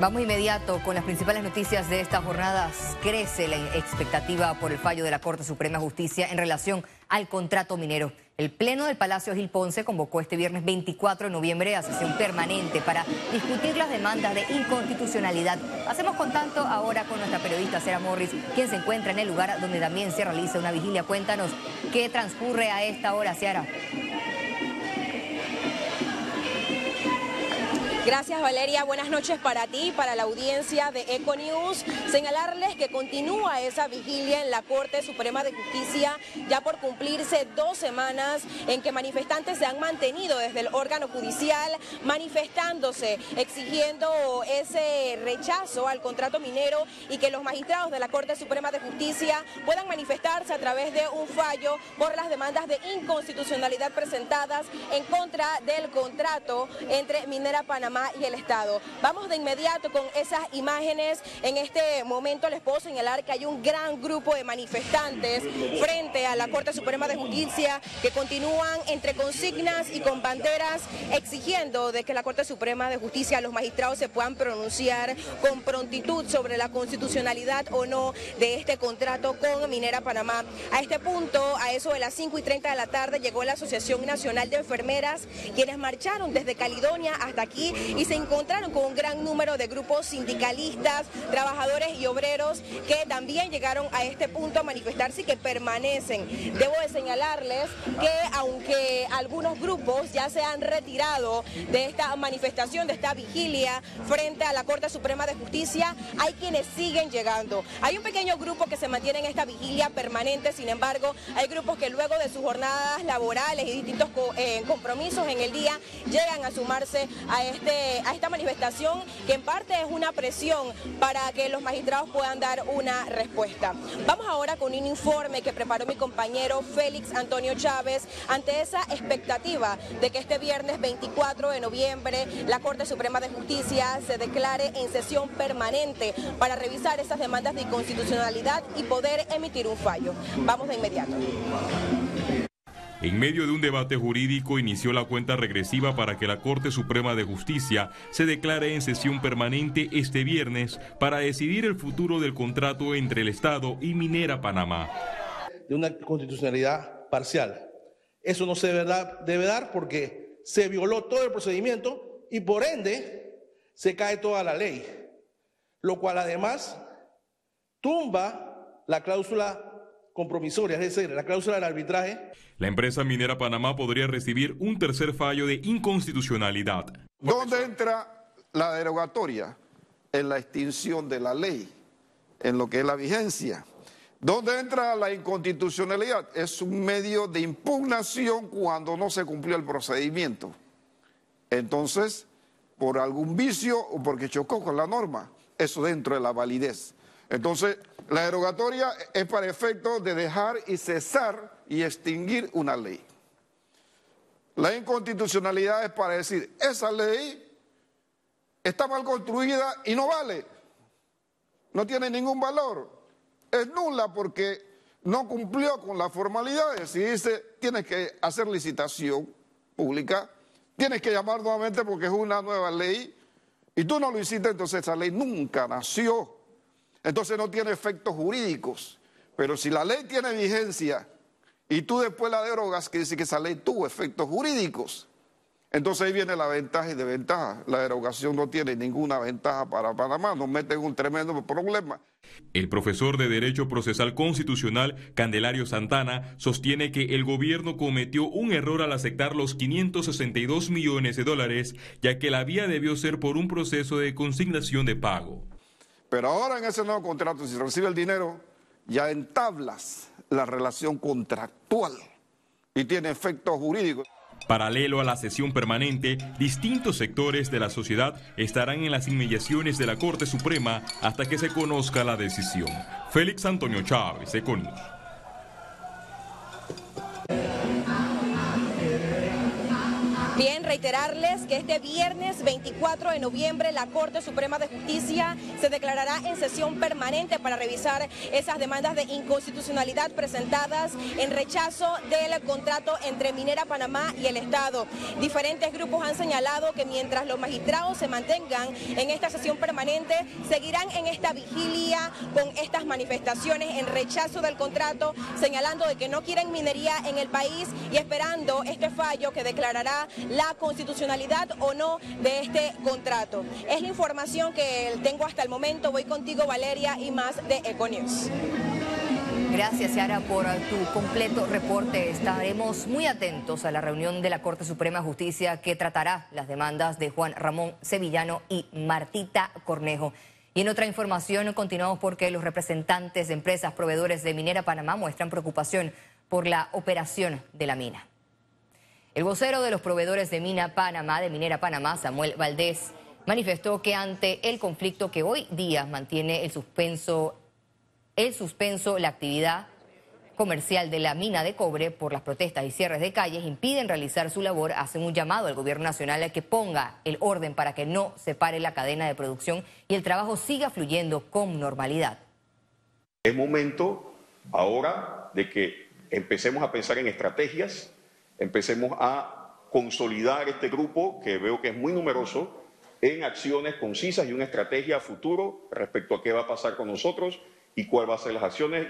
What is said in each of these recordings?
Vamos inmediato con las principales noticias de estas jornadas. Crece la expectativa por el fallo de la Corte Suprema de Justicia en relación al contrato minero. El Pleno del Palacio Gil Ponce convocó este viernes 24 de noviembre a sesión permanente para discutir las demandas de inconstitucionalidad. Hacemos contacto ahora con nuestra periodista Sara Morris, quien se encuentra en el lugar donde también se realiza una vigilia. Cuéntanos qué transcurre a esta hora, Sara. Gracias Valeria, buenas noches para ti para la audiencia de Econews. Señalarles que continúa esa vigilia en la Corte Suprema de Justicia ya por cumplirse dos semanas en que manifestantes se han mantenido desde el órgano judicial manifestándose, exigiendo ese rechazo al contrato minero y que los magistrados de la Corte Suprema de Justicia puedan manifestarse a través de un fallo por las demandas de inconstitucionalidad presentadas en contra del contrato entre Minera Panamá y el Estado. Vamos de inmediato con esas imágenes. En este momento les puedo señalar que hay un gran grupo de manifestantes frente a la Corte Suprema de Justicia que continúan entre consignas y con banderas exigiendo de que la Corte Suprema de Justicia, los magistrados se puedan pronunciar con prontitud sobre la constitucionalidad o no de este contrato con Minera Panamá. A este punto, a eso de las 5 y 30 de la tarde, llegó la Asociación Nacional de Enfermeras, quienes marcharon desde Caledonia hasta aquí y se encontraron con un gran número de grupos sindicalistas, trabajadores y obreros que también llegaron a este punto a manifestarse y que permanecen. Debo de señalarles que aunque algunos grupos ya se han retirado de esta manifestación, de esta vigilia frente a la Corte Suprema de Justicia, hay quienes siguen llegando. Hay un pequeño grupo que se mantiene en esta vigilia permanente, sin embargo, hay grupos que luego de sus jornadas laborales y distintos eh, compromisos en el día llegan a sumarse a este a esta manifestación que en parte es una presión para que los magistrados puedan dar una respuesta. Vamos ahora con un informe que preparó mi compañero Félix Antonio Chávez ante esa expectativa de que este viernes 24 de noviembre la Corte Suprema de Justicia se declare en sesión permanente para revisar esas demandas de inconstitucionalidad y poder emitir un fallo. Vamos de inmediato. En medio de un debate jurídico inició la cuenta regresiva para que la Corte Suprema de Justicia se declare en sesión permanente este viernes para decidir el futuro del contrato entre el Estado y Minera Panamá. De una constitucionalidad parcial. Eso no se debe dar porque se violó todo el procedimiento y por ende se cae toda la ley, lo cual además tumba la cláusula compromisoria, es decir, la cláusula del arbitraje. La empresa minera Panamá podría recibir un tercer fallo de inconstitucionalidad. ¿Dónde entra la derogatoria? En la extinción de la ley, en lo que es la vigencia. ¿Dónde entra la inconstitucionalidad? Es un medio de impugnación cuando no se cumplió el procedimiento. Entonces, por algún vicio o porque chocó con la norma, eso dentro de la validez. Entonces, la derogatoria es para efecto de dejar y cesar y extinguir una ley. La inconstitucionalidad es para decir, esa ley está mal construida y no vale, no tiene ningún valor, es nula porque no cumplió con las formalidades. Si dice, tienes que hacer licitación pública, tienes que llamar nuevamente porque es una nueva ley, y tú no lo hiciste, entonces esa ley nunca nació. Entonces no tiene efectos jurídicos. Pero si la ley tiene vigencia y tú después la derogas, quiere decir que esa ley tuvo efectos jurídicos. Entonces ahí viene la ventaja y desventaja. La derogación no tiene ninguna ventaja para Panamá, nos mete en un tremendo problema. El profesor de Derecho Procesal Constitucional, Candelario Santana, sostiene que el gobierno cometió un error al aceptar los 562 millones de dólares, ya que la vía debió ser por un proceso de consignación de pago. Pero ahora en ese nuevo contrato, si recibe el dinero, ya entablas la relación contractual y tiene efectos jurídicos. Paralelo a la sesión permanente, distintos sectores de la sociedad estarán en las inmediaciones de la Corte Suprema hasta que se conozca la decisión. Félix Antonio Chávez, Econius. Bien, reiterarles que este viernes 24 de noviembre la Corte Suprema de Justicia se declarará en sesión permanente para revisar esas demandas de inconstitucionalidad presentadas en rechazo del contrato entre Minera Panamá y el Estado. Diferentes grupos han señalado que mientras los magistrados se mantengan en esta sesión permanente, seguirán en esta vigilia con estas manifestaciones en rechazo del contrato, señalando de que no quieren minería en el país y esperando este fallo que declarará la constitucionalidad o no de este contrato. Es la información que tengo hasta el momento. Voy contigo, Valeria, y más de Econius. Gracias, Yara, por tu completo reporte. Estaremos muy atentos a la reunión de la Corte Suprema de Justicia que tratará las demandas de Juan Ramón Sevillano y Martita Cornejo. Y en otra información continuamos porque los representantes de empresas proveedores de Minera Panamá muestran preocupación por la operación de la mina. El vocero de los proveedores de Mina Panamá, de Minera Panamá, Samuel Valdés, manifestó que ante el conflicto que hoy día mantiene el suspenso, el suspenso, la actividad comercial de la mina de cobre por las protestas y cierres de calles impiden realizar su labor, hacen un llamado al gobierno nacional a que ponga el orden para que no se pare la cadena de producción y el trabajo siga fluyendo con normalidad. Es momento ahora de que empecemos a pensar en estrategias empecemos a consolidar este grupo, que veo que es muy numeroso, en acciones concisas y una estrategia a futuro respecto a qué va a pasar con nosotros y cuáles van a ser las acciones.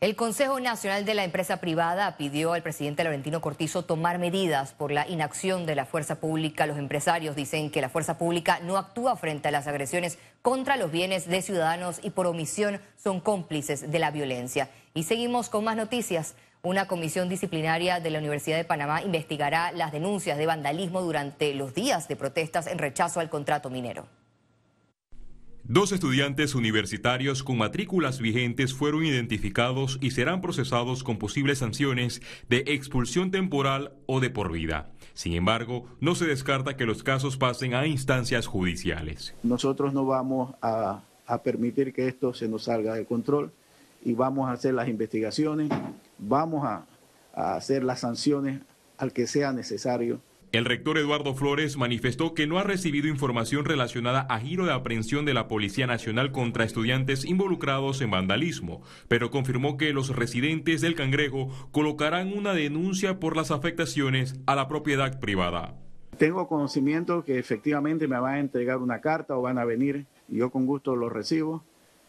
El Consejo Nacional de la Empresa Privada pidió al presidente Laurentino Cortizo tomar medidas por la inacción de la fuerza pública. Los empresarios dicen que la fuerza pública no actúa frente a las agresiones contra los bienes de ciudadanos y por omisión son cómplices de la violencia. Y seguimos con más noticias. Una comisión disciplinaria de la Universidad de Panamá investigará las denuncias de vandalismo durante los días de protestas en rechazo al contrato minero. Dos estudiantes universitarios con matrículas vigentes fueron identificados y serán procesados con posibles sanciones de expulsión temporal o de por vida. Sin embargo, no se descarta que los casos pasen a instancias judiciales. Nosotros no vamos a, permitir que esto se nos salga de control y vamos a hacer las investigaciones, vamos a hacer las sanciones al que sea necesario el rector Eduardo Flores manifestó que no ha recibido información relacionada a giro de aprehensión de la Policía Nacional contra estudiantes involucrados en vandalismo, pero confirmó que los residentes del Cangrejo colocarán una denuncia por las afectaciones a la propiedad privada. Tengo conocimiento que efectivamente me van a entregar una carta o van a venir yo con gusto lo recibo.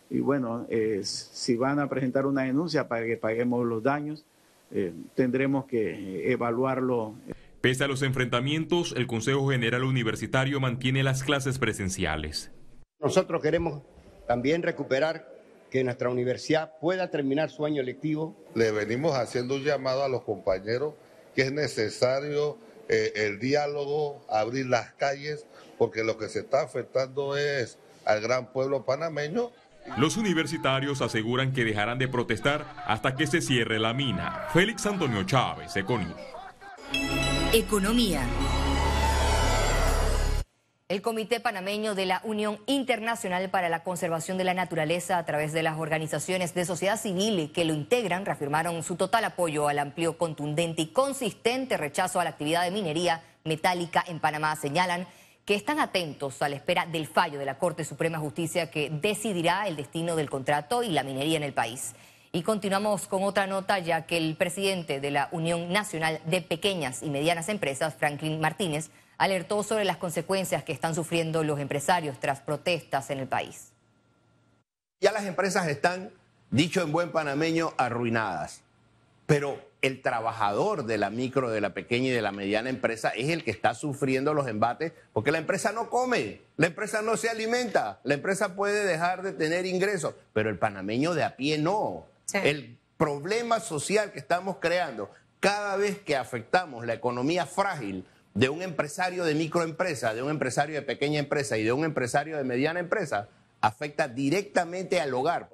Y bueno, eh, si van a presentar una denuncia para que paguemos los daños, eh, tendremos que evaluarlo. Pese a los enfrentamientos, el Consejo General Universitario mantiene las clases presenciales. Nosotros queremos también recuperar que nuestra universidad pueda terminar su año lectivo. Le venimos haciendo un llamado a los compañeros que es necesario eh, el diálogo, abrir las calles, porque lo que se está afectando es al gran pueblo panameño. Los universitarios aseguran que dejarán de protestar hasta que se cierre la mina. Félix Antonio Chávez, Econius. Economía. El Comité Panameño de la Unión Internacional para la Conservación de la Naturaleza, a través de las organizaciones de sociedad civil que lo integran, reafirmaron su total apoyo al amplio, contundente y consistente rechazo a la actividad de minería metálica en Panamá. Señalan que están atentos a la espera del fallo de la Corte Suprema de Justicia que decidirá el destino del contrato y la minería en el país. Y continuamos con otra nota, ya que el presidente de la Unión Nacional de Pequeñas y Medianas Empresas, Franklin Martínez, alertó sobre las consecuencias que están sufriendo los empresarios tras protestas en el país. Ya las empresas están, dicho en buen panameño, arruinadas. Pero el trabajador de la micro, de la pequeña y de la mediana empresa es el que está sufriendo los embates porque la empresa no come, la empresa no se alimenta, la empresa puede dejar de tener ingresos, pero el panameño de a pie no. El problema social que estamos creando, cada vez que afectamos la economía frágil de un empresario de microempresa, de un empresario de pequeña empresa y de un empresario de mediana empresa, afecta directamente al hogar.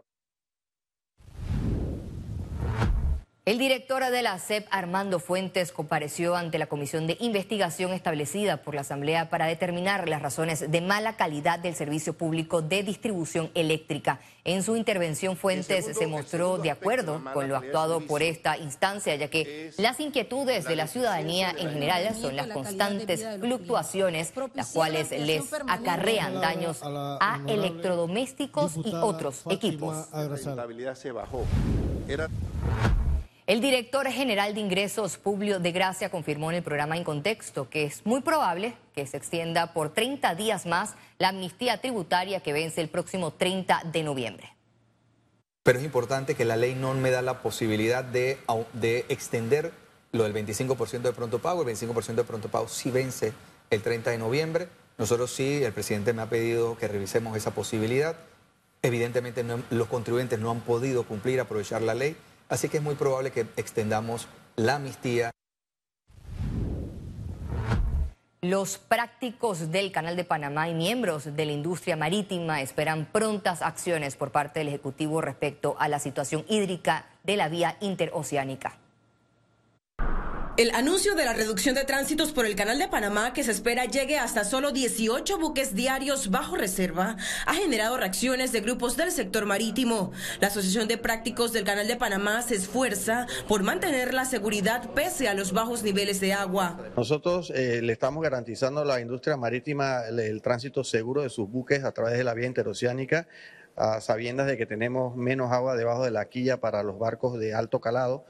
El director de la CEP, Armando Fuentes, compareció ante la comisión de investigación establecida por la Asamblea para determinar las razones de mala calidad del servicio público de distribución eléctrica. En su intervención, Fuentes se mostró de acuerdo con lo actuado por esta instancia, ya que las inquietudes de la ciudadanía en general son las constantes fluctuaciones, las cuales les acarrean daños a electrodomésticos y otros equipos. La se bajó. El director general de ingresos, Publio de Gracia, confirmó en el programa En Contexto que es muy probable que se extienda por 30 días más la amnistía tributaria que vence el próximo 30 de noviembre. Pero es importante que la ley no me da la posibilidad de, de extender lo del 25% de pronto pago. El 25% de pronto pago sí vence el 30 de noviembre. Nosotros sí, el presidente me ha pedido que revisemos esa posibilidad. Evidentemente los contribuyentes no han podido cumplir, aprovechar la ley. Así que es muy probable que extendamos la amnistía. Los prácticos del Canal de Panamá y miembros de la industria marítima esperan prontas acciones por parte del Ejecutivo respecto a la situación hídrica de la vía interoceánica. El anuncio de la reducción de tránsitos por el Canal de Panamá, que se espera llegue hasta solo 18 buques diarios bajo reserva, ha generado reacciones de grupos del sector marítimo. La Asociación de Prácticos del Canal de Panamá se esfuerza por mantener la seguridad pese a los bajos niveles de agua. Nosotros eh, le estamos garantizando a la industria marítima el, tránsito seguro de sus buques a través de la vía interoceánica a sabiendas de que tenemos menos agua debajo de la quilla para los barcos de alto calado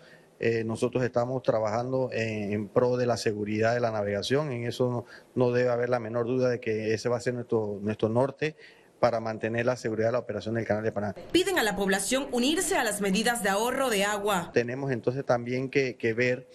eh, nosotros estamos trabajando en, pro de la seguridad de la navegación, en eso no, debe haber la menor duda de que ese va a ser nuestro, nuestro norte para mantener la seguridad de la operación del Canal de Panamá. Piden a la población unirse a las medidas de ahorro de agua. Tenemos entonces también que, que ver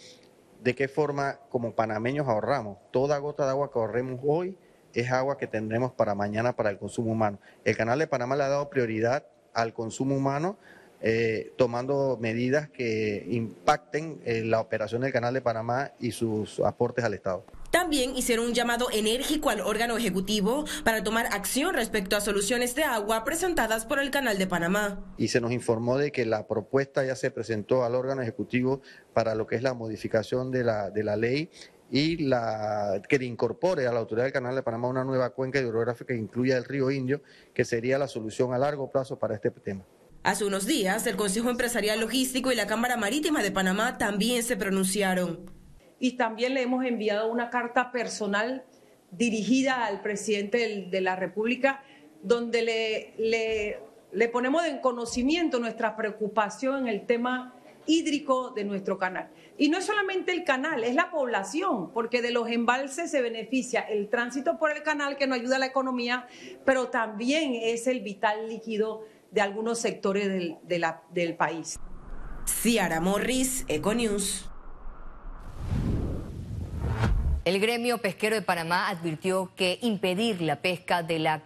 de qué forma como panameños ahorramos. Toda gota de agua que ahorremos hoy es agua que tendremos para mañana para el consumo humano. El Canal de Panamá le ha dado prioridad al consumo humano eh, tomando medidas que impacten eh, la operación del Canal de Panamá y sus aportes al Estado. También hicieron un llamado enérgico al órgano ejecutivo para tomar acción respecto a soluciones de agua presentadas por el Canal de Panamá. Y se nos informó de que la propuesta ya se presentó al órgano ejecutivo para lo que es la modificación de la, de la ley y la, que incorpore a la autoridad del Canal de Panamá una nueva cuenca hidrográfica que incluya el río Indio, que sería la solución a largo plazo para este tema. Hace unos días, el Consejo Empresarial Logístico y la Cámara Marítima de Panamá también se pronunciaron. Y también le hemos enviado una carta personal dirigida al presidente de la República, donde le, le, ponemos en conocimiento nuestra preocupación en el tema hídrico de nuestro canal. Y no es solamente el canal, es la población, porque de los embalses se beneficia el tránsito por el canal que nos ayuda a la economía, pero también es el vital líquido de algunos sectores del, del país. Ciara Morris, Econews. El gremio pesquero de Panamá advirtió que impedir la pesca de la,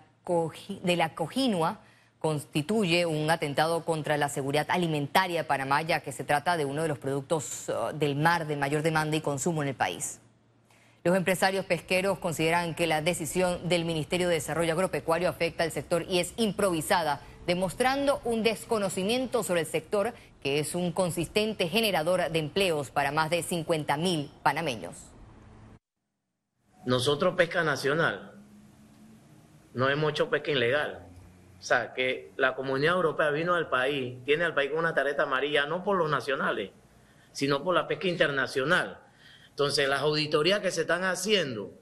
de la cojinua constituye un atentado contra la seguridad alimentaria de Panamá, ya que se trata de uno de los productos uh, del mar de mayor demanda y consumo en el país. Los empresarios pesqueros consideran que la decisión del Ministerio de Desarrollo Agropecuario afecta al sector y es improvisada demostrando un desconocimiento sobre el sector que es un consistente generador de empleos para más de 50 mil panameños. Nosotros pesca nacional, no hemos hecho pesca ilegal. O sea, que la comunidad europea vino al país, tiene al país con una tarjeta amarilla, no por los nacionales, sino por la pesca internacional. Entonces, las auditorías que se están haciendo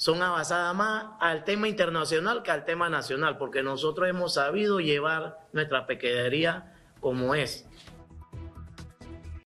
son avanzadas más al tema internacional que al tema nacional, porque nosotros hemos sabido llevar nuestra pequeñería como es.